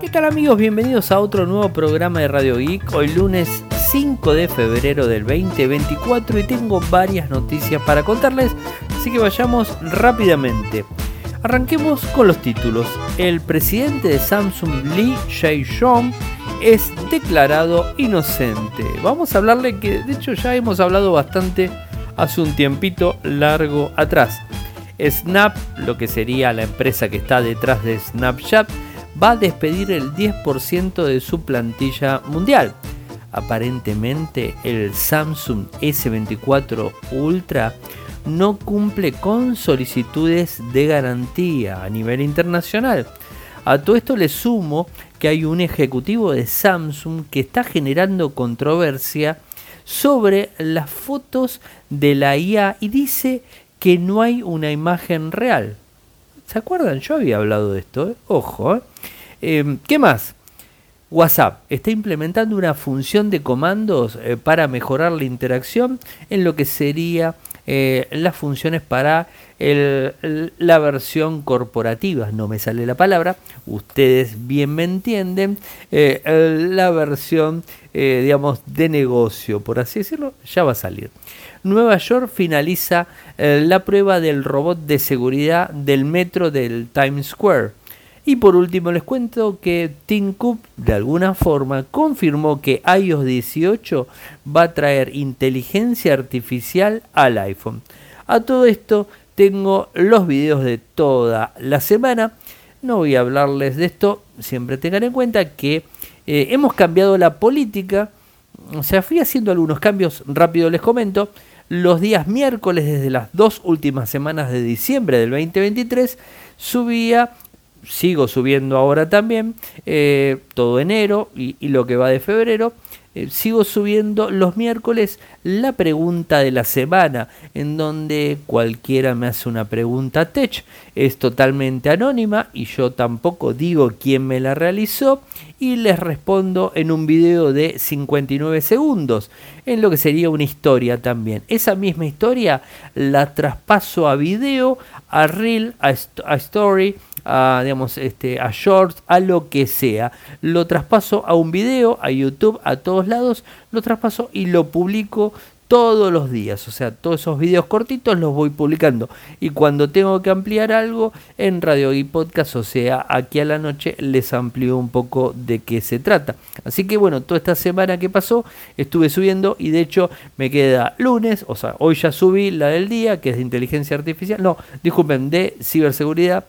¿Qué tal amigos? Bienvenidos a otro nuevo programa de Radio Geek. Hoy lunes 5 de febrero del 2024 y tengo varias noticias para contarles, así que vayamos rápidamente. Arranquemos con los títulos. El presidente de Samsung Lee Jae-yong es declarado inocente. Vamos a hablarle que de hecho ya hemos hablado bastante hace un tiempito largo atrás. Snap, lo que sería la empresa que está detrás de Snapchat, va a despedir el 10% de su plantilla mundial. Aparentemente el Samsung S24 Ultra no cumple con solicitudes de garantía a nivel internacional. A todo esto le sumo que hay un ejecutivo de Samsung que está generando controversia sobre las fotos de la IA y dice que no hay una imagen real. ¿Se acuerdan? Yo había hablado de esto. ¿eh? Ojo. ¿eh? Em, ¿Qué más? WhatsApp está implementando una función de comandos eh, para mejorar la interacción en lo que sería las funciones para la versión corporativa. No me sale la palabra, ustedes bien me entienden. la versión, digamos, de negocio, por así decirlo, ya va a salir. Nueva York finaliza eh, la prueba del robot de seguridad del metro del Times Square. Y por último les cuento que Tim Cook de alguna forma confirmó que iOS 18 va a traer inteligencia artificial al iPhone. A todo esto tengo los videos de toda la semana. No voy a hablarles de esto, siempre tengan en cuenta que eh, hemos cambiado la política. O sea, fui haciendo algunos cambios, rápido les comento los días miércoles desde las dos últimas semanas de diciembre del 2023 subía sigo subiendo ahora también eh, todo enero y, lo que va de febrero eh, sigo subiendo los miércoles la pregunta de la semana, en donde cualquiera me hace una pregunta tech, es totalmente anónima y yo tampoco digo quién me la realizó y les respondo en un video de 59 segundos, en lo que sería una historia también. Esa misma historia la traspaso a video, a reel, a, a story a, digamos, este, a shorts, a lo que sea. Lo traspaso a un video, a YouTube, a todos lados, lo traspaso y lo publico todos los días, o sea, todos esos videos cortitos los voy publicando. Y cuando tengo que ampliar algo en Radio y Podcast, o sea, aquí a la noche les amplío un poco de qué se trata. Así que bueno, toda esta semana que pasó estuve subiendo y de hecho me queda lunes, o sea, hoy ya subí la del día, que es de inteligencia artificial, no, disculpen, de ciberseguridad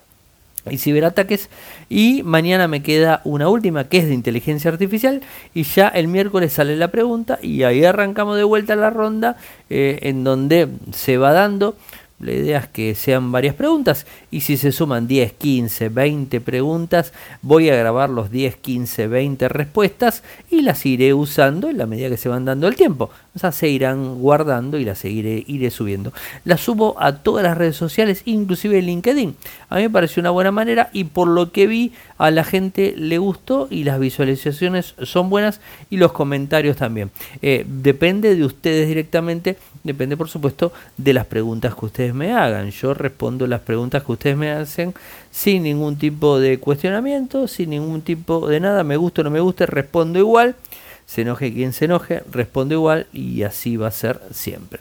y ciberataques. Y mañana me queda una última que es de inteligencia artificial. Y ya el miércoles sale la pregunta y ahí arrancamos de vuelta la ronda eh, en donde se va dando la idea es que sean varias preguntas y si se suman 10, 15, 20 preguntas, voy a grabar los 10, 15, 20 respuestas y las iré usando en la medida que se van dando el tiempo. O sea, se irán guardando y las seguiré, iré subiendo. Las subo a todas las redes sociales, inclusive LinkedIn. A mí me pareció una buena manera y por lo que vi a la gente le gustó y las visualizaciones son buenas y los comentarios también. Eh, depende de ustedes directamente depende por supuesto de las preguntas que ustedes me hagan. Yo respondo las preguntas que ustedes me hacen sin ningún tipo de cuestionamiento, sin ningún tipo de nada, me gusta o no me gusta, respondo igual. Se enoje quien se enoje, respondo igual y así va a ser siempre.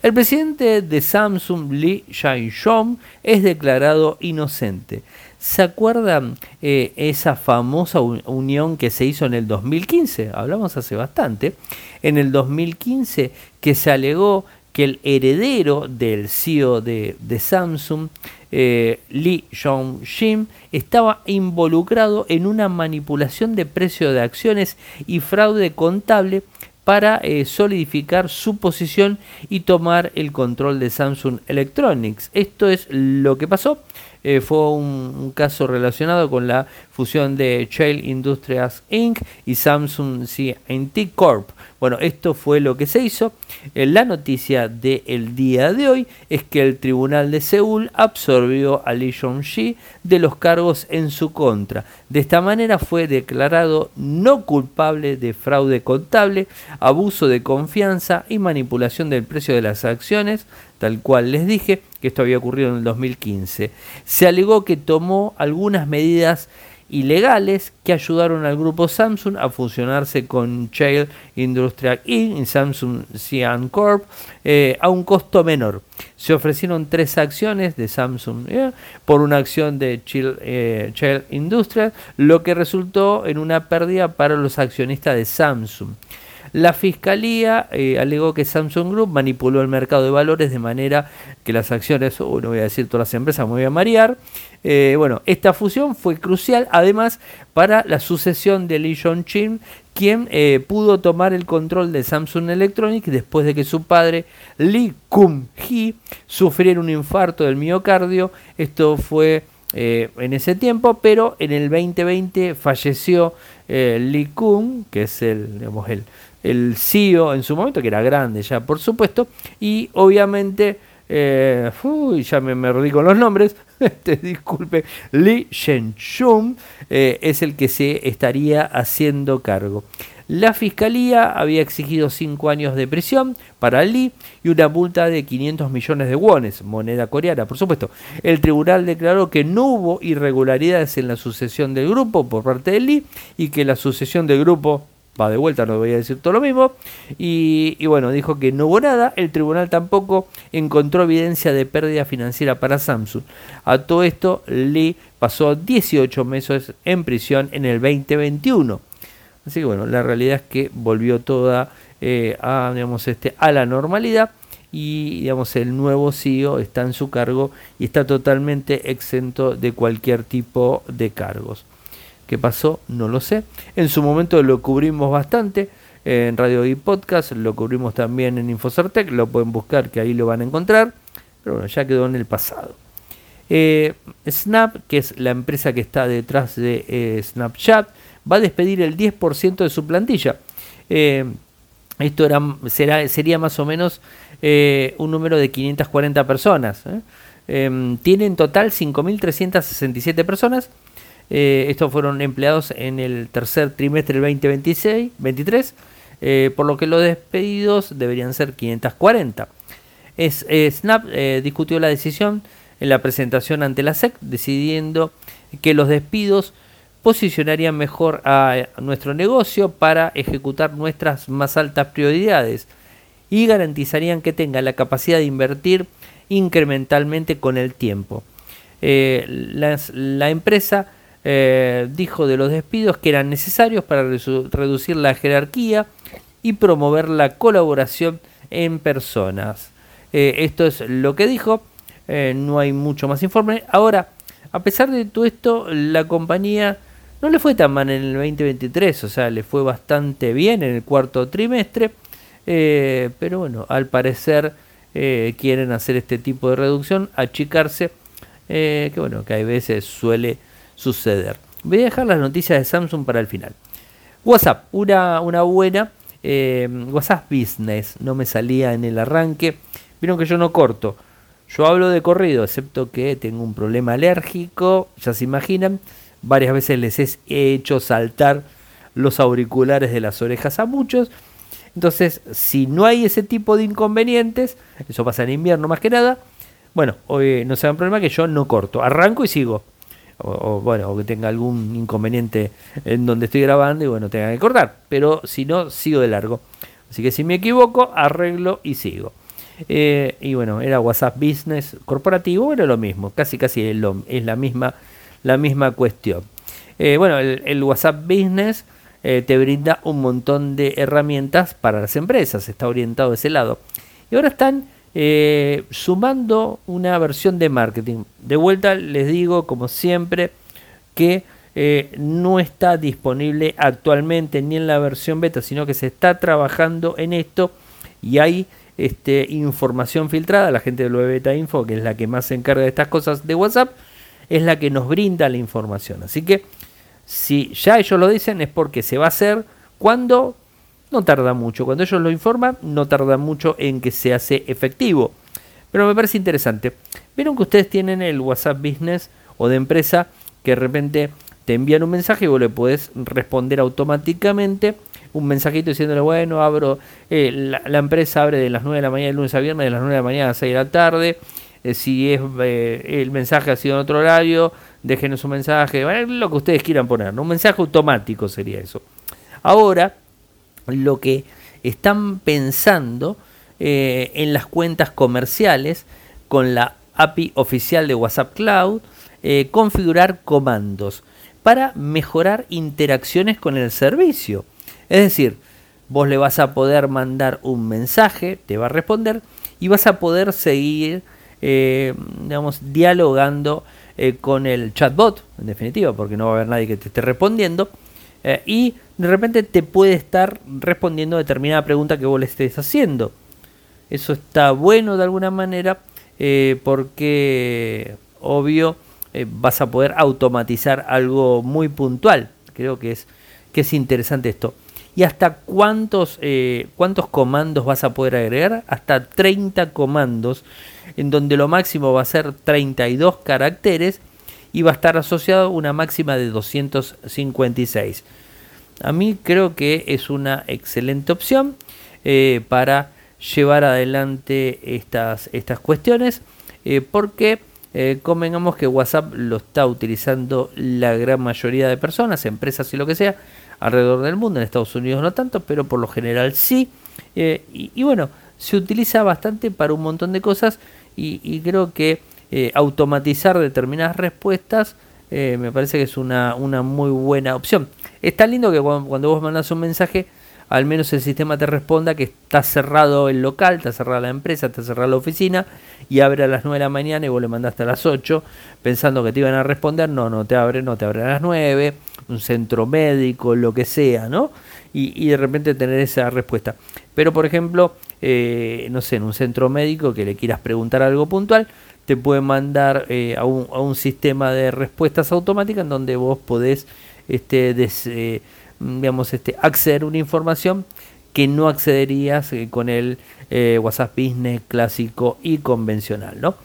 El presidente de Samsung, Lee Jae-yong, es declarado inocente. ¿Se acuerdan eh, esa famosa unión que se hizo en el 2015? Hablamos hace bastante. En el 2015 que se alegó que el heredero del CEO de, Samsung, eh, Lee Jong-jim, estaba involucrado en una manipulación de precio de acciones y fraude contable para eh, solidificar su posición y tomar el control de Samsung Electronics. Esto es lo que pasó. Eh, fue un, caso relacionado con la fusión de Shell Industries Inc. y Samsung CNT Corp. Bueno, esto fue lo que se hizo. Eh, la noticia del día de hoy es que el Tribunal de Seúl absorbió a Lee Jong-ji de los cargos en su contra. De esta manera fue declarado no culpable de fraude contable, abuso de confianza y manipulación del precio de las acciones, tal cual les dije que esto había ocurrido en el 2015. Se alegó que tomó algunas medidas ilegales que ayudaron al grupo Samsung a fusionarse con Shell Industrial Inc. y Samsung Cyan Corp eh, a un costo menor. Se ofrecieron tres acciones de Samsung eh, por una acción de Shell, eh, Industrial, lo que resultó en una pérdida para los accionistas de Samsung. La fiscalía eh, alegó que Samsung Group manipuló el mercado de valores de manera que las acciones, uh, no voy a decir todas las empresas, me voy a marear. Eh, bueno, esta fusión fue crucial además para la sucesión de Lee Jong-chin, quien eh, pudo tomar el control de Samsung Electronics después de que su padre Lee Kum-hee sufriera un infarto del miocardio. Esto fue en ese tiempo, pero en el 2020 falleció Lee Kum, que es el, digamos, el, el CEO en su momento, que era grande ya, por supuesto, y obviamente, eh, ya me, me con los nombres, este, disculpe, Li Shenshun eh, es el que se estaría haciendo cargo. La fiscalía había exigido 5 años de prisión para Li y una multa de 500 millones de wones, moneda coreana, por supuesto. El tribunal declaró que no hubo irregularidades en la sucesión del grupo por parte de Li y que la sucesión del grupo va de vuelta, no voy a decir todo lo mismo. Y, bueno, dijo que no hubo nada. El tribunal tampoco encontró evidencia de pérdida financiera para Samsung. A todo esto, Lee pasó 18 meses en prisión en el 2021. Así que bueno, la realidad es que volvió toda eh, a, digamos, este, a la normalidad y digamos el nuevo CEO está en su cargo y está totalmente exento de cualquier tipo de cargos. ¿Qué pasó? No lo sé. En su momento lo cubrimos bastante en Radio y Podcast, lo cubrimos también en Infocertec, lo pueden buscar que ahí lo van a encontrar, pero bueno, ya quedó en el pasado. Eh, Snap, que es la empresa que está detrás de eh, Snapchat, va a despedir el 10% de su plantilla. Eh, esto será, sería más o menos un número de 540 personas. tiene en total 5.367 personas eh, estos fueron empleados en el tercer trimestre del 2026, 23, eh, por lo que los despedidos deberían ser 540. Es, eh, Snap discutió la decisión en la presentación ante la SEC, decidiendo que los despidos posicionarían mejor a nuestro negocio para ejecutar nuestras más altas prioridades y garantizarían que tenga la capacidad de invertir incrementalmente con el tiempo. la empresa eh, dijo de los despidos que eran necesarios para reducir la jerarquía y promover la colaboración en personas. Eh, esto es lo que dijo, eh, no hay mucho más informe. Ahora, a pesar de todo esto, la compañía no le fue tan mal en el 2023, o sea, le fue bastante bien en el cuarto trimestre, pero bueno, al parecer quieren hacer este tipo de reducción, achicarse, que bueno, que a veces suele suceder. Voy a dejar las noticias de Samsung para el final. WhatsApp, una, una buena. Eh, WhatsApp Business, no me salía en el arranque. Vieron que yo no corto. Yo hablo de corrido, excepto que tengo un problema alérgico, ya se imaginan. Varias veces les he hecho saltar los auriculares de las orejas a muchos. Entonces, si no hay ese tipo de inconvenientes, eso pasa en invierno más que nada, bueno, hoy no se un problema que yo no corto. Arranco y sigo o, bueno, o que tenga algún inconveniente en donde estoy grabando y bueno, tenga que cortar. Pero si no, sigo de largo. Así que si me equivoco, arreglo y sigo. Eh, y bueno, era WhatsApp Business corporativo, era lo mismo, casi casi es, la, misma, la misma cuestión. Eh, bueno, el, WhatsApp Business eh, te brinda un montón de herramientas para las empresas, está orientado a ese lado. Y ahora están eh, sumando una versión de marketing. De vuelta les digo, como siempre, que eh, no está disponible actualmente ni en la versión beta, sino que se está trabajando en esto y hay este, información filtrada. La gente de Web Beta Info, que es la que más se encarga de estas cosas de WhatsApp, es la que nos brinda la información. Así que si ya ellos lo dicen es porque se va a hacer cuando no tarda mucho. Cuando ellos lo informan, no tarda mucho en que se hace efectivo. Pero me parece interesante. Vieron que ustedes tienen el WhatsApp Business o de empresa que de repente te envían un mensaje y vos le puedes responder automáticamente un mensajito diciéndole, bueno, abro, eh, la, empresa abre de las 9 de la mañana de lunes a viernes, de las 9 de la mañana a 6 de la tarde, si es el mensaje ha sido en otro horario, déjenos un mensaje, lo que ustedes quieran poner, un mensaje automático sería eso. Ahora, lo que están pensando en las cuentas comerciales con la API oficial de WhatsApp Cloud, configurar comandos para mejorar interacciones con el servicio. Es decir, vos le vas a poder mandar un mensaje, te va a responder y vas a poder seguir, eh, digamos, dialogando eh, con el chatbot, en definitiva, porque no va a haber nadie que te esté respondiendo. Eh, y de repente te puede estar respondiendo determinada pregunta que vos le estés haciendo. Eso está bueno de alguna manera porque, obvio, vas a poder automatizar algo muy puntual. Creo que es, que es interesante esto y hasta cuántos, eh, cuántos comandos vas a poder agregar, hasta 30 comandos, en donde lo máximo va a ser 32 caracteres y va a estar asociado una máxima de 256. A mí creo que es una excelente opción eh, para llevar adelante estas, estas cuestiones, eh, porque convengamos que WhatsApp lo está utilizando la gran mayoría de personas, empresas y lo que sea, alrededor del mundo, en Estados Unidos no tanto, pero por lo general sí. Eh, y, bueno, se utiliza bastante para un montón de cosas y, creo que eh, automatizar determinadas respuestas eh, me parece que es una, una muy buena opción. Está lindo que cuando, vos mandas un mensaje, al menos el sistema te responda que está cerrado el local, está cerrada la empresa, está cerrada la oficina y abre a las 9 de la mañana y vos le mandaste a las 8 pensando que te iban a responder, no, no te abre, no te abre a las 9 un centro médico, lo que sea, ¿no? Y, de repente tener esa respuesta. Pero, por ejemplo, eh, no sé, en un centro médico que le quieras preguntar algo puntual, te puede mandar eh, a, un, a, un, sistema de respuestas automáticas en donde vos podés este, eh, digamos, este, acceder a una información que no accederías con el WhatsApp Business clásico y convencional, ¿no?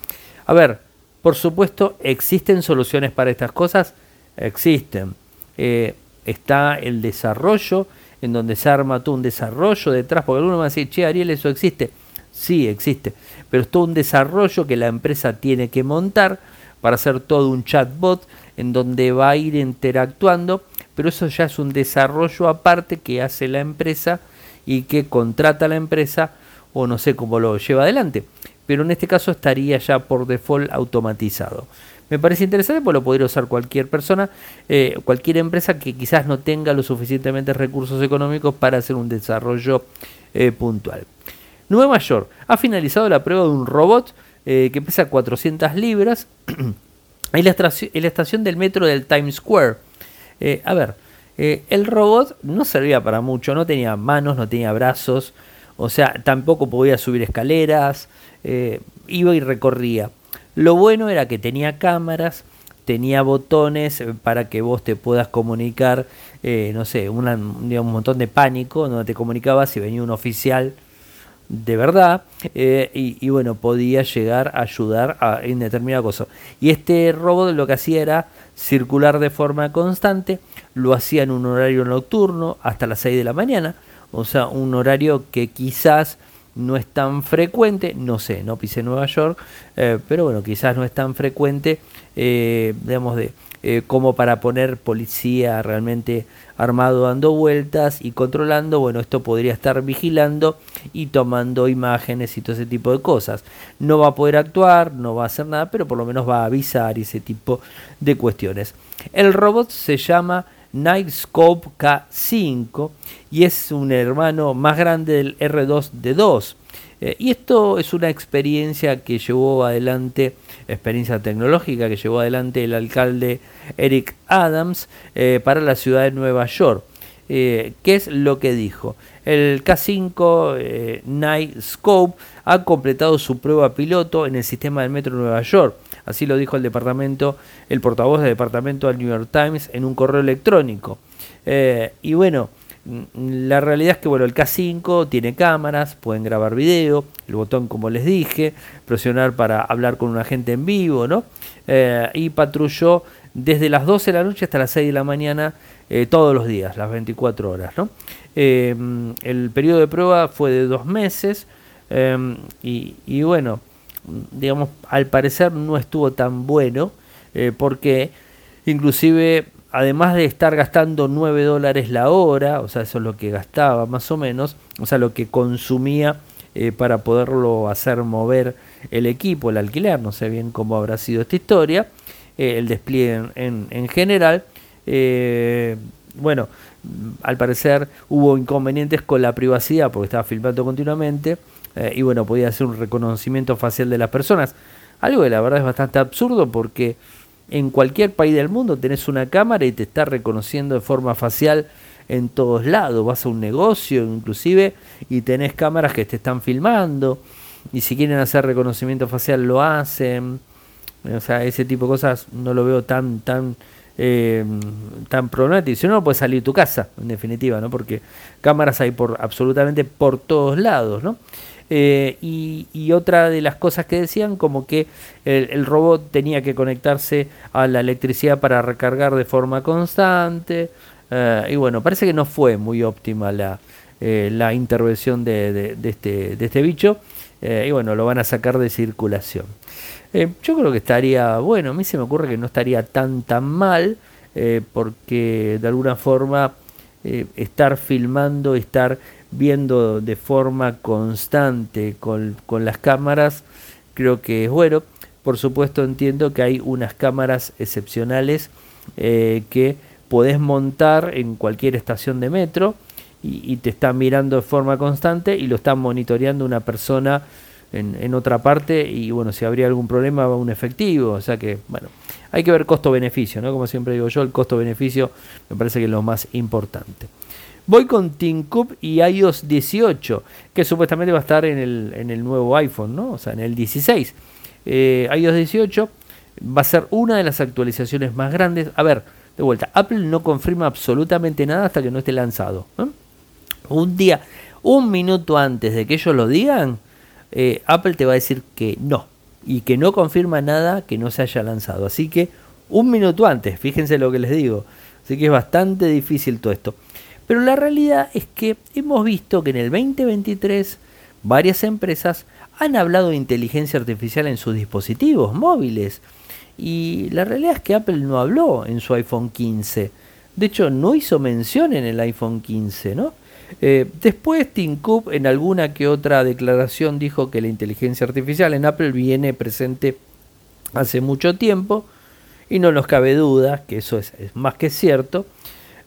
A ver, por supuesto, ¿existen soluciones para estas cosas? Existen. Eh, está el desarrollo, en donde se arma todo un desarrollo detrás, porque alguno va a decir, che, Ariel, eso existe. Sí, existe, pero es todo un desarrollo que la empresa tiene que montar para hacer todo un chatbot en donde va a ir interactuando, pero eso ya es un desarrollo aparte que hace la empresa y que contrata la empresa o no sé cómo lo lleva adelante, pero en este caso estaría ya por default automatizado. Me parece interesante porque lo podría usar cualquier persona, eh, cualquier empresa que quizás no tenga los suficientemente recursos económicos para hacer un desarrollo eh, puntual. Nueva York ha finalizado la prueba de un robot eh, que pesa 400 libras en, la estación del metro del Times Square. a ver, el robot no servía para mucho, no tenía manos, no tenía brazos, o sea, tampoco podía subir escaleras, iba y recorría. Lo bueno era que tenía cámaras, tenía botones eh, para que vos te puedas comunicar, eh, no sé, un montón de pánico, donde te comunicabas si venía un oficial de verdad eh, y, bueno, podía llegar a ayudar a, en determinada cosa. Y este robot lo que hacía era circular de forma constante, lo hacía en un horario nocturno hasta las 6 de la mañana, o sea, un horario que quizás no es tan frecuente, no sé, no pisé Nueva York, eh, pero bueno, quizás no es tan frecuente, eh, digamos, de, eh, como para poner policía realmente armado dando vueltas y controlando, bueno, esto podría estar vigilando y tomando imágenes y todo ese tipo de cosas. No va a poder actuar, no va a hacer nada, pero por lo menos va a avisar ese tipo de cuestiones. El robot se llama Nightscope K5 y es un hermano más grande del R2D2. Eh, y esto es una experiencia que llevó adelante, experiencia tecnológica que llevó adelante el alcalde Eric Adams eh, para la ciudad de Nueva York. Eh, ¿Qué es lo que dijo? El K5 Night Scope ha completado su prueba piloto en el sistema del metro de Nueva York. Así lo dijo el departamento, el portavoz del departamento del New York Times en un correo electrónico. y bueno, la realidad es que bueno, el K5 tiene cámaras, pueden grabar video, el botón como les dije, presionar para hablar con un agente en vivo, ¿no? Eh, y patrulló desde las 12 de la noche hasta las 6 de la mañana eh, todos los días, las 24 horas, ¿no? Eh, el periodo de prueba fue de dos meses y, y, bueno, digamos, al parecer no estuvo tan bueno, porque inclusive además de estar gastando 9 dólares la hora, o sea, eso es lo que gastaba más o menos, o sea, lo que consumía eh, para poderlo hacer mover el equipo, el alquiler, no sé bien cómo habrá sido esta historia, eh, el despliegue en, general. Eh, bueno, al parecer hubo inconvenientes con la privacidad porque estaba filmando continuamente y bueno, podía hacer un reconocimiento facial de las personas. Algo que la verdad es bastante absurdo porque en cualquier país del mundo tenés una cámara y te está reconociendo de forma facial en todos lados. Vas a un negocio inclusive y tenés cámaras que te están filmando y si quieren hacer reconocimiento facial lo hacen. O sea, ese tipo de cosas no lo veo tan tan eh, tan problemático. Si no, no puedes salir de tu casa, en definitiva, ¿no? Porque cámaras hay por absolutamente por todos lados, ¿no? Eh, y, otra de las cosas que decían, como que el, robot tenía que conectarse a la electricidad para recargar de forma constante. Eh, y bueno, parece que no fue muy óptima la, eh, la intervención de, este, de este bicho. y bueno, lo van a sacar de circulación. yo creo que estaría, bueno, a mí se me ocurre que no estaría tan tan mal, porque de alguna forma estar filmando, estar viendo de forma constante con, las cámaras, creo que es bueno. Por supuesto entiendo que hay unas cámaras excepcionales eh, que podés montar en cualquier estación de metro y, te están mirando de forma constante y lo están monitoreando una persona en, en, otra parte y bueno, si habría algún problema va un efectivo, o sea que bueno, hay que ver costo-beneficio, ¿no? Como siempre digo yo, el costo-beneficio me parece que es lo más importante. Voy con TeamCube y iOS 18, que supuestamente va a estar en el, en el nuevo iPhone, ¿no? O sea, en el 16. Eh, iOS 18 va a ser una de las actualizaciones más grandes. A ver, de vuelta, Apple no confirma absolutamente nada hasta que no esté lanzado. Un día, un minuto antes de que ellos lo digan, eh, Apple te va a decir que no. Y que no confirma nada que no se haya lanzado. Así que un minuto antes, fíjense lo que les digo. Así que es bastante difícil todo esto. Pero la realidad es que hemos visto que en el 2023 varias empresas han hablado de inteligencia artificial en sus dispositivos móviles. Y la realidad es que Apple no habló en su iPhone 15. De hecho, no hizo mención en el iPhone 15, ¿no? Eh, después Tim Cook en alguna que otra declaración dijo que la inteligencia artificial en Apple viene presente hace mucho tiempo y no nos cabe duda que eso es más que cierto.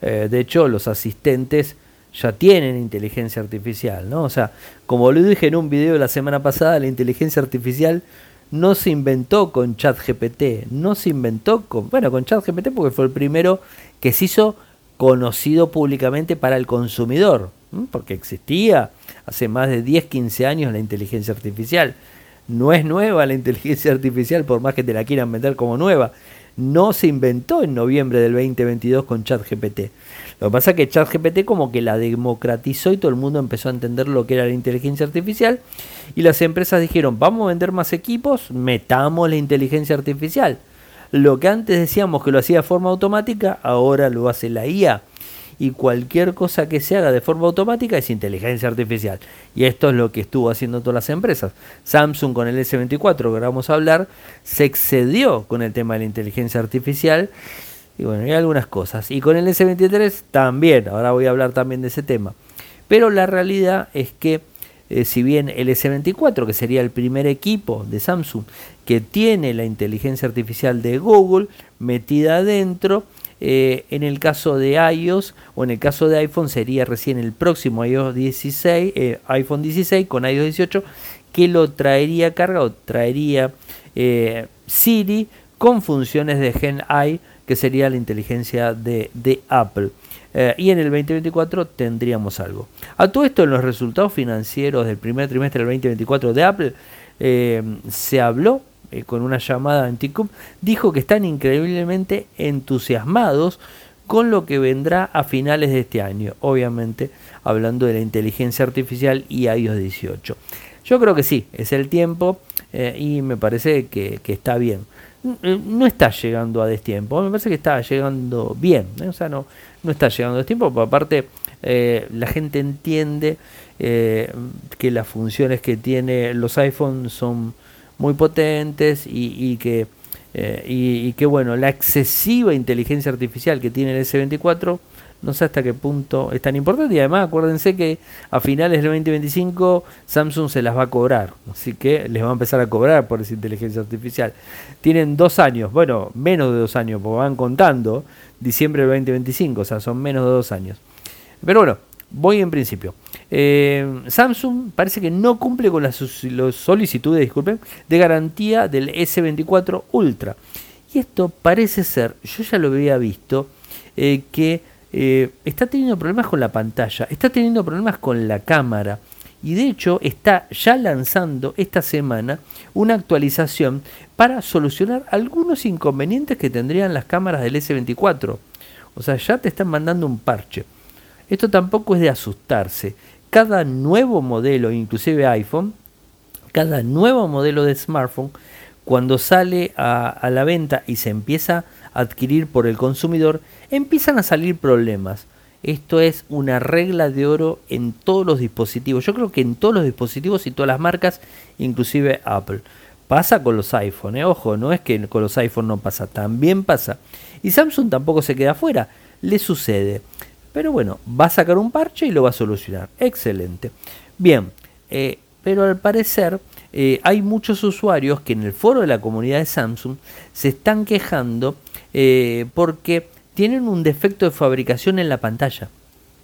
Eh, de hecho, los asistentes ya tienen inteligencia artificial, ¿no? O sea, como lo dije en un video la semana pasada, la inteligencia artificial no se inventó con ChatGPT, no se inventó con, bueno, con ChatGPT porque fue el primero que se hizo conocido públicamente para el consumidor, porque existía hace más de 10, 15 años la inteligencia artificial. No es nueva la inteligencia artificial, por más que te la quieran vender como nueva no se inventó en noviembre del 2022 con ChatGPT. Lo que pasa es que ChatGPT como que la democratizó y todo el mundo empezó a entender lo que era la inteligencia artificial y las empresas dijeron, vamos a vender más equipos, metamos la inteligencia artificial. Lo que antes decíamos que lo hacía de forma automática, ahora lo hace la IA y cualquier cosa que se haga de forma automática es inteligencia artificial. Y esto es lo que estuvo haciendo todas las empresas. Samsung con el S24, que vamos a hablar, se excedió con el tema de la inteligencia artificial. Y bueno, hay algunas cosas. Y con el S23 también, ahora voy a hablar también de ese tema. Pero la realidad es que eh, si bien el S24, que sería el primer equipo de Samsung que tiene la inteligencia artificial de Google metida adentro, eh, en el caso de iOS o en el caso de iPhone sería recién el próximo iOS 16, eh, iPhone 16 con iOS 18 que lo traería cargado, traería eh, Siri con funciones de Gen I que sería la inteligencia de, Apple. y en el 2024 tendríamos algo. A todo esto en los resultados financieros del primer trimestre del 2024 de Apple se habló eh, con una llamada en TICUP, dijo que están increíblemente entusiasmados con lo que vendrá a finales de este año, obviamente hablando de la inteligencia artificial y iOS 18. Yo creo que sí, es el tiempo eh, y me parece que, está bien. Eh, no está llegando a destiempo, me parece que está llegando bien, o sea, no, no está llegando a destiempo, pero aparte la gente entiende que las funciones que tiene los iPhones son muy potentes y, que, eh, y, que, bueno, la excesiva inteligencia artificial que tiene el S24 no sé hasta qué punto es tan importante. Y además, acuérdense que a finales del 2025 Samsung se las va a cobrar. Así que les va a empezar a cobrar por esa inteligencia artificial. Tienen dos años, bueno, menos de dos años, porque van contando diciembre del 2025, o sea, son menos de dos años. Pero bueno, voy en principio. Eh, Samsung parece que no cumple con las, solicitudes disculpen, de garantía del S24 Ultra. Y esto parece ser, yo ya lo había visto, eh, que eh, está teniendo problemas con la pantalla, está teniendo problemas con la cámara. Y de hecho está ya lanzando esta semana una actualización para solucionar algunos inconvenientes que tendrían las cámaras del S24. O sea, ya te están mandando un parche. Esto tampoco es de asustarse. Cada nuevo modelo, inclusive iPhone, cada nuevo modelo de smartphone, cuando sale a, la venta y se empieza a adquirir por el consumidor, empiezan a salir problemas. Esto es una regla de oro en todos los dispositivos. Yo creo que en todos los dispositivos y todas las marcas, inclusive Apple. Pasa con los iPhone, ¿eh? ojo, no es que con los iPhone no pasa, también pasa. Y Samsung tampoco se queda afuera, le sucede. Pero bueno, va a sacar un parche y lo va a solucionar. Excelente. Bien, eh, pero al parecer eh, hay muchos usuarios que en el foro de la comunidad de Samsung se están quejando porque tienen un defecto de fabricación en la pantalla.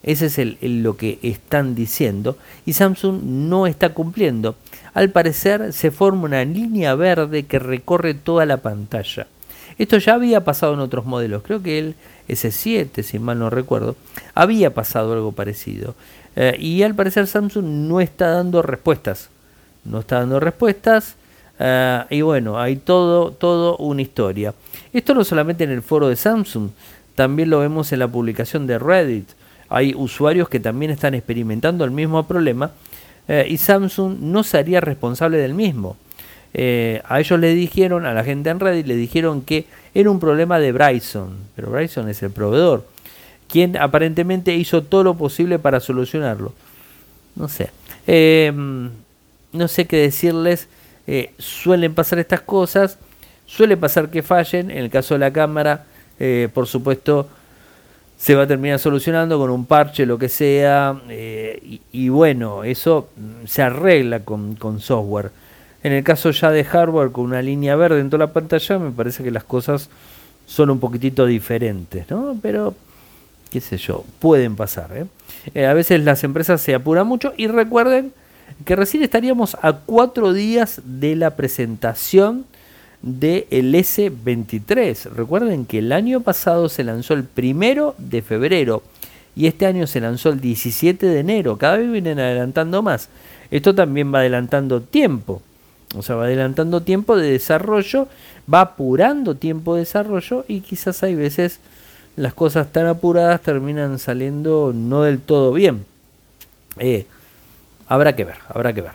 Ese es lo que están diciendo y Samsung no está cumpliendo. Al parecer se forma una línea verde que recorre toda la pantalla. Esto ya había pasado en otros modelos, creo que el S7, si mal no recuerdo, había pasado algo parecido. Eh, y al parecer Samsung no está dando respuestas. No está dando respuestas. Eh, y bueno, hay todo, todo una historia. Esto no solamente en el foro de Samsung, también lo vemos en la publicación de Reddit. Hay usuarios que también están experimentando el mismo problema eh, y Samsung no sería responsable del mismo. A ellos le dijeron, a la gente en Reddit, le dijeron que era un problema de Bryson, pero Bryson es el proveedor, quien aparentemente hizo todo lo posible para solucionarlo. No sé, em, no sé qué decirles, eh, suelen pasar estas cosas, suele pasar que fallen, en el caso de la cámara, eh, por supuesto, se va a terminar solucionando con un parche, lo que sea, eh, y, bueno, eso se arregla con, software. En el caso ya de hardware, con una línea verde en toda la pantalla, me parece que las cosas son un poquitito diferentes, ¿no? Pero, qué sé yo, pueden pasar. ¿eh? a veces las empresas se apuran mucho y recuerden que recién estaríamos a cuatro días de la presentación del S23. Recuerden que el año pasado se lanzó el primero de febrero y este año se lanzó el 17 de enero. Cada vez vienen adelantando más. Esto también va adelantando tiempo. O sea, va adelantando tiempo de desarrollo, va apurando tiempo de desarrollo y quizás hay veces las cosas tan apuradas terminan saliendo no del todo bien. Eh, habrá que ver, habrá que ver.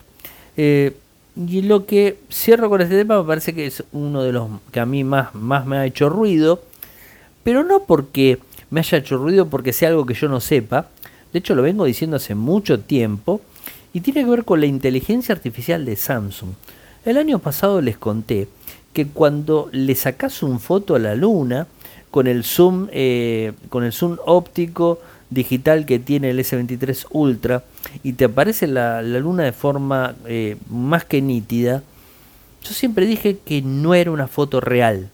Eh, y lo que cierro con este tema me parece que es uno de los que a mí más, más me ha hecho ruido, pero no porque me haya hecho ruido porque sea algo que yo no sepa, de hecho lo vengo diciendo hace mucho tiempo, y tiene que ver con la inteligencia artificial de Samsung. El año pasado les conté que cuando le sacas un foto a la luna con el zoom, eh, con el zoom óptico digital que tiene el S23 Ultra y te aparece la, luna de forma eh, más que nítida, yo siempre dije que no era una foto real,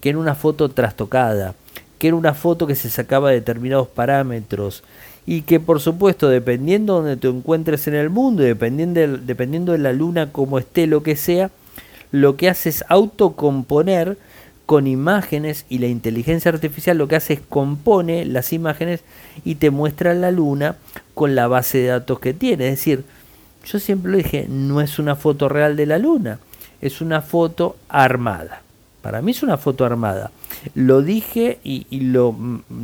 que era una foto trastocada, que era una foto que se sacaba de determinados parámetros y que por supuesto dependiendo de donde te encuentres en el mundo, dependiendo de, dependiendo de la luna como esté, lo que sea, lo que hace es autocomponer con imágenes y la inteligencia artificial lo que hace es compone las imágenes y te muestra la luna con la base de datos que tiene. Es decir, yo siempre lo dije, no es una foto real de la luna, es una foto armada. Para mí es una foto armada. Lo dije y, lo,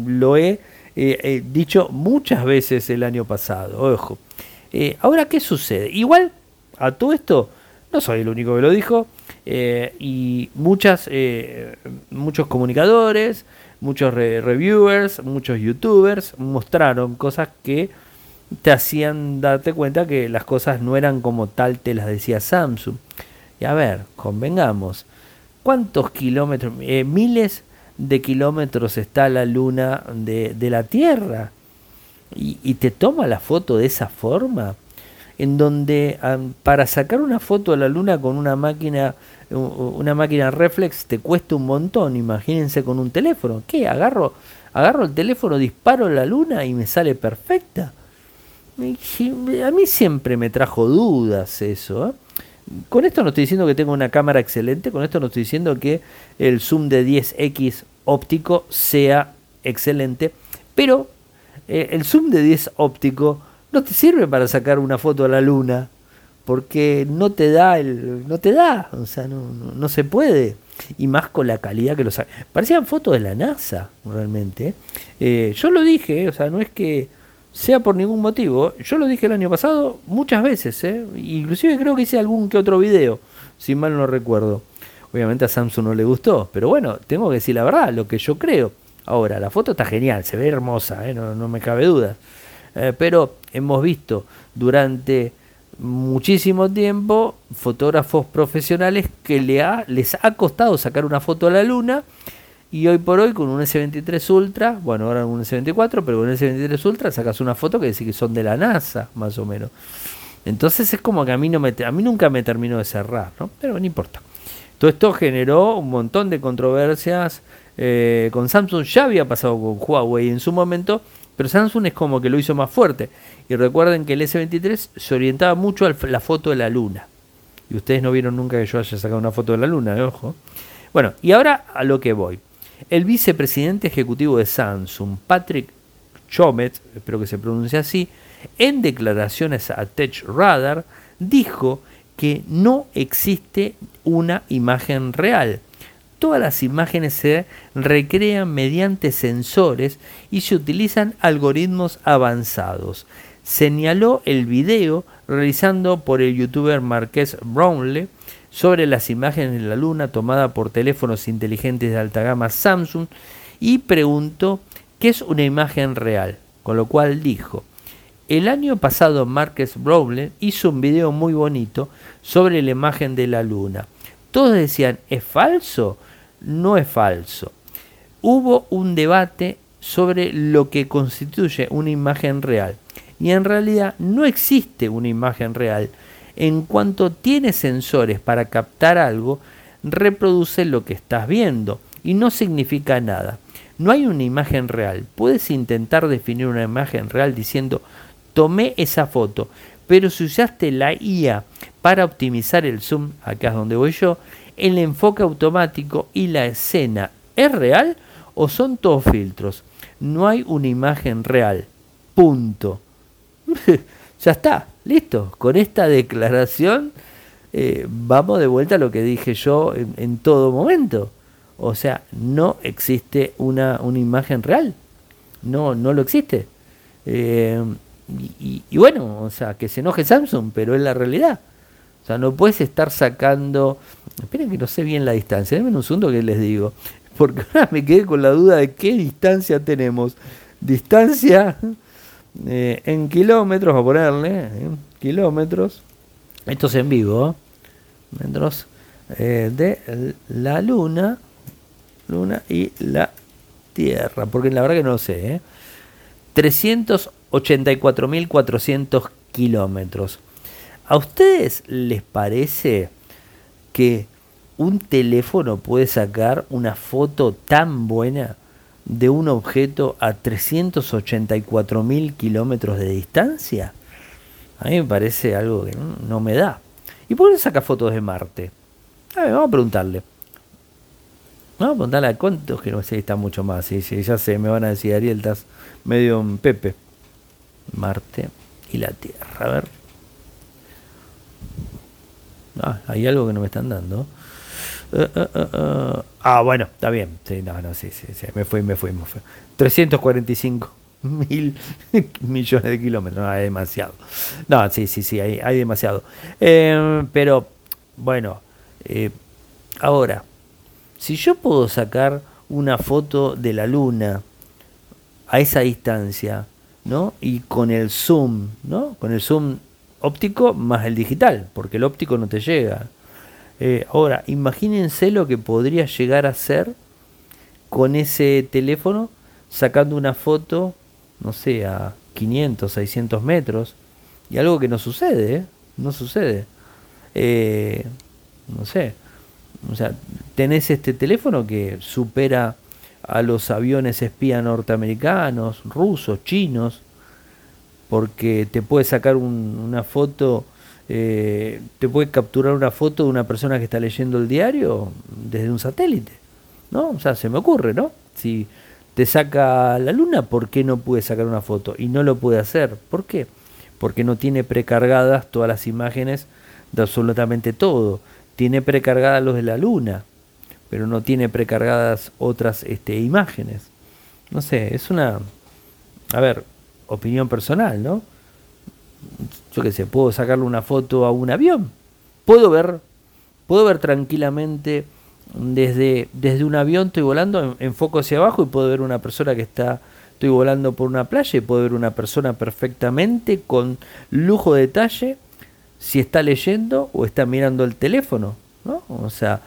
lo he eh, dicho muchas veces el año pasado. Ojo. Eh, ahora, ¿qué sucede? Igual, a todo esto, no soy el único que lo dijo. Eh, y eh, muchos comunicadores, muchos reviewers, muchos youtubers mostraron cosas que te hacían darte cuenta que las cosas no eran como tal te las decía Samsung. Y a ver, convengamos, ¿cuántos kilómetros, eh, miles de kilómetros está la luna de, la Tierra? Y, te toma la foto de esa forma, en donde para sacar una foto de la luna con una máquina, una máquina reflex te cuesta un montón, imagínense con un teléfono. ¿Qué? Agarro, agarro el teléfono, disparo la luna y me sale perfecta. A mí siempre me trajo dudas eso. ¿eh? Con esto no estoy diciendo que tengo una cámara excelente, con esto no estoy diciendo que el zoom de 10x óptico sea excelente, pero eh, el zoom de 10 óptico no te sirve para sacar una foto a la luna, porque no te da el, no te da, o sea, no, no, se puede. Y más con la calidad que los parecían fotos de la NASA, realmente. Eh, yo lo dije, o sea, no es que sea por ningún motivo. Yo lo dije el año pasado muchas veces, ¿eh? inclusive creo que hice algún que otro video, si mal no recuerdo. Obviamente a Samsung no le gustó, pero bueno, tengo que decir la verdad, lo que yo creo. Ahora, la foto está genial, se ve hermosa, ¿eh? no, me cabe duda. Eh, pero hemos visto durante muchísimo tiempo fotógrafos profesionales que le ha, les ha costado sacar una foto a la luna y hoy por hoy con un S23 Ultra, bueno, ahora un S24, pero con un S23 Ultra sacas una foto que dice que son de la NASA, más o menos. Entonces es como que a mí, no me, a mí nunca me terminó de cerrar, ¿no? Pero no importa. Todo esto generó un montón de controversias. Eh, con Samsung ya había pasado con Huawei en su momento, pero Samsung es como que lo hizo más fuerte. Y recuerden que el S23 se orientaba mucho a la foto de la luna. Y ustedes no vieron nunca que yo haya sacado una foto de la luna, ¿eh? ojo. Bueno, y ahora a lo que voy. El vicepresidente ejecutivo de Samsung, Patrick Chomet, espero que se pronuncie así, en declaraciones a Tech Radar, dijo que no existe una imagen real. Todas las imágenes se recrean mediante sensores y se utilizan algoritmos avanzados. Señaló el video realizando por el youtuber Marqués Brownlee sobre las imágenes de la Luna tomada por teléfonos inteligentes de alta gama Samsung y preguntó qué es una imagen real, con lo cual dijo, el año pasado Marques Brownlee hizo un video muy bonito sobre la imagen de la Luna. Todos decían, ¿es falso? No es falso. Hubo un debate sobre lo que constituye una imagen real. Y en realidad no existe una imagen real, en cuanto tiene sensores para captar algo, reproduce lo que estás viendo y no significa nada. No hay una imagen real. Puedes intentar definir una imagen real diciendo tomé esa foto, pero si usaste la IA para optimizar el zoom, acá es donde voy yo, el enfoque automático y la escena, ¿es real o son todos filtros? No hay una imagen real. Punto. ya está. Listo, con esta declaración eh, vamos de vuelta a lo que dije yo en, todo momento. O sea, no existe una, una, imagen real. No, no lo existe. Eh, y, bueno, o sea, que se enoje Samsung, pero es la realidad. O sea, no puedes estar sacando. Esperen que no sé bien la distancia. Denme un segundo que les digo. Porque ahora me quedé con la duda de qué distancia tenemos. Distancia eh, en kilómetros, a ponerle, eh, kilómetros, esto es en vivo, metros eh, de la luna, luna y la Tierra, porque la verdad que no lo sé, ¿eh? 384.400 kilómetros. ¿A ustedes les parece que un teléfono puede sacar una foto tan buena de un objeto a 384 mil kilómetros de distancia? A mí me parece algo que no, me da. ¿Y por qué saca fotos de Marte? A ver, vamos a preguntarle. Vamos a preguntarle a cuántos que no sé, está mucho más. Sí, ya sé, me van a decir, Ariel, estás medio en Pepe. Marte y la Tierra. A ver. Ah, hay algo que no me están dando. Eh, eh, eh, ah, bueno, está bien. Sí, no, no, sí, sí, sí. Me fui, me fui, me fui. 345 mil millones de kilómetros. No, hay demasiado. No, sí, sí, sí, hay, demasiado. pero, bueno, ahora, si yo puedo sacar una foto de la luna a esa distancia, ¿no? Y con el zoom, ¿no? Con el zoom óptico más el digital, porque el óptico no te llega. Eh, ahora, imagínense lo que podría llegar a ser con ese teléfono sacando una foto, no sé, a 500, 600 metros, y algo que no sucede, ¿eh? no sucede. Eh, no sé, o sea, tenés este teléfono que supera a los aviones espía norteamericanos, rusos, chinos, porque te puede sacar una foto, eh, te puede capturar una foto de una persona que está leyendo el diario desde un satélite, ¿no? O sea, se me ocurre, ¿no? Si te saca la luna, ¿por qué no puede sacar una foto? Y no lo puede hacer, ¿por qué? Porque no tiene precargadas todas las imágenes de absolutamente todo. Tiene precargadas los de la luna, pero no tiene precargadas otras este, imágenes. No sé, es una... A ver, opinión personal, ¿no? Yo qué sé, puedo sacarle una foto a un avión. Puedo ver, puedo ver tranquilamente desde, desde un avión, estoy volando, enfoco hacia abajo y puedo ver una persona que está, estoy volando por una playa y puedo ver una persona perfectamente con lujo de detalle si está leyendo o está mirando el teléfono, ¿no? O sea,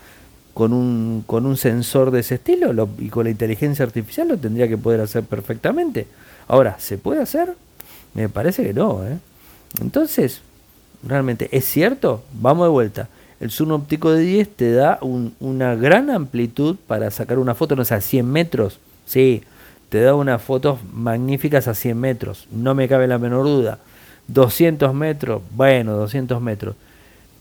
con un, con un sensor de ese estilo y con la inteligencia artificial lo tendría que poder hacer perfectamente. Ahora, ¿se puede hacer? Me parece que no. ¿eh? Entonces, realmente, ¿es cierto? Vamos de vuelta. El zoom óptico de 10 te da una gran amplitud para sacar una foto, no sé, a 100 metros. Sí, te da unas fotos magníficas a 100 metros, no me cabe la menor duda. 200 metros, bueno, 200 metros.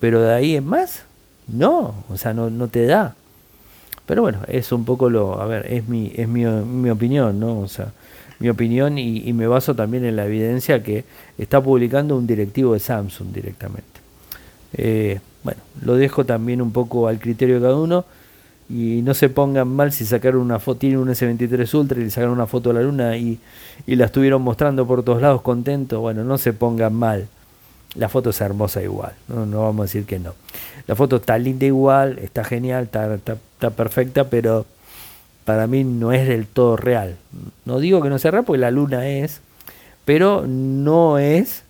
Pero de ahí en más, no, o sea, no, no te da. Pero bueno, es un poco lo, a ver, es mi, es mi, mi opinión, ¿no? O sea, mi opinión y, me baso también en la evidencia que está publicando un directivo de Samsung directamente. Eh, bueno, lo dejo también un poco al criterio de cada uno y no se pongan mal si sacaron una foto, tienen un S23 Ultra y le sacaron una foto a la luna y, y la estuvieron mostrando por todos lados contentos, bueno, no se pongan mal la foto es hermosa igual, no, no vamos a decir que no. La foto está linda igual, está genial, está, está, perfecta, pero para mí no es del todo real. No digo que no sea real porque la luna es, pero no es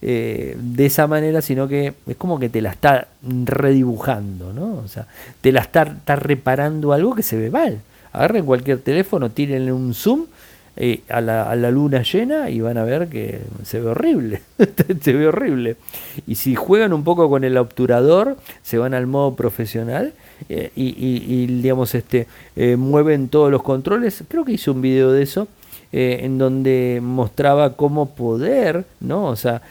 eh, de esa manera, sino que es como que te la está redibujando, ¿no? O sea, te la está, está reparando algo que se ve mal. Agarren cualquier teléfono, tírenle un zoom eh, a, la, luna llena y van a ver que se ve horrible, se ve horrible. Y si juegan un poco con el obturador, se van al modo profesional eh, y, digamos, este, eh, mueven todos los controles. Creo que hice un video de eso. en donde mostraba cómo poder, ¿no? O sea,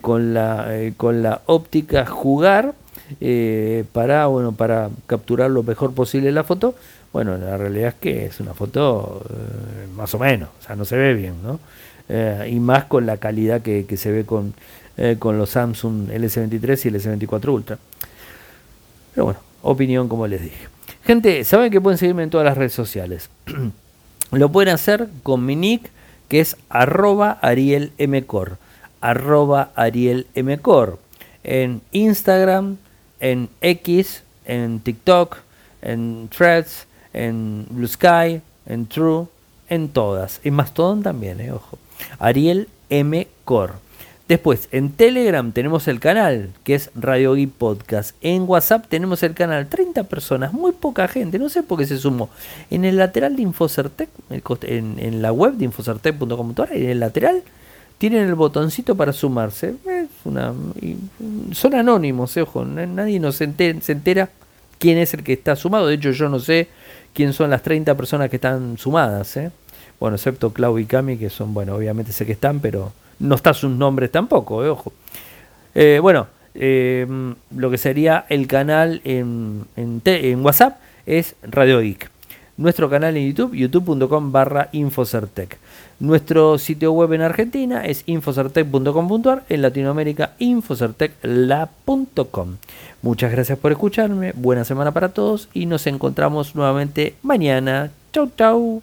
con, la, con la óptica jugar para, bueno, para capturar lo mejor posible la foto, bueno, la realidad es que es una foto eh, más o menos, o sea, no se ve bien, ¿no? Eh, y más con la calidad que, se ve con, eh, con los Samsung LS23 y LS24 Ultra. Pero bueno, opinión como les dije. Gente, saben que pueden seguirme en todas las redes sociales. Lo pueden hacer con mi nick, que es arroba arielmcor. Arroba arielmcor. En Instagram, en X, en TikTok, en Threads, en Blue Sky, en True, en todas. En Mastodon también, eh, ojo. Ariel M. Core. Después, en Telegram tenemos el canal, que es Radio Geek Podcast. En WhatsApp tenemos el canal, 30 personas, muy poca gente, no sé por qué se sumó. En el lateral de Infocertec, en, en la web de infocertec.com.ar, en el lateral tienen el botoncito para sumarse. Es una, son anónimos, eh, ojo, nadie nos se entera quién es el que está sumado. De hecho, yo no sé quién son las 30 personas que están sumadas. ¿eh? Bueno, excepto Clau y Cami, que son, bueno, obviamente sé que están, pero no está sus nombres tampoco, ¿eh? ojo. Eh, bueno, lo que sería el canal en, en, WhatsApp es Radio Geek. Nuestro canal en YouTube, youtube.com barra Infocertec. Nuestro sitio web en Argentina es infocertec.com.ar, en Latinoamérica infocertecla.com. Muchas gracias por escucharme, buena semana para todos y nos encontramos nuevamente mañana. Chau chau.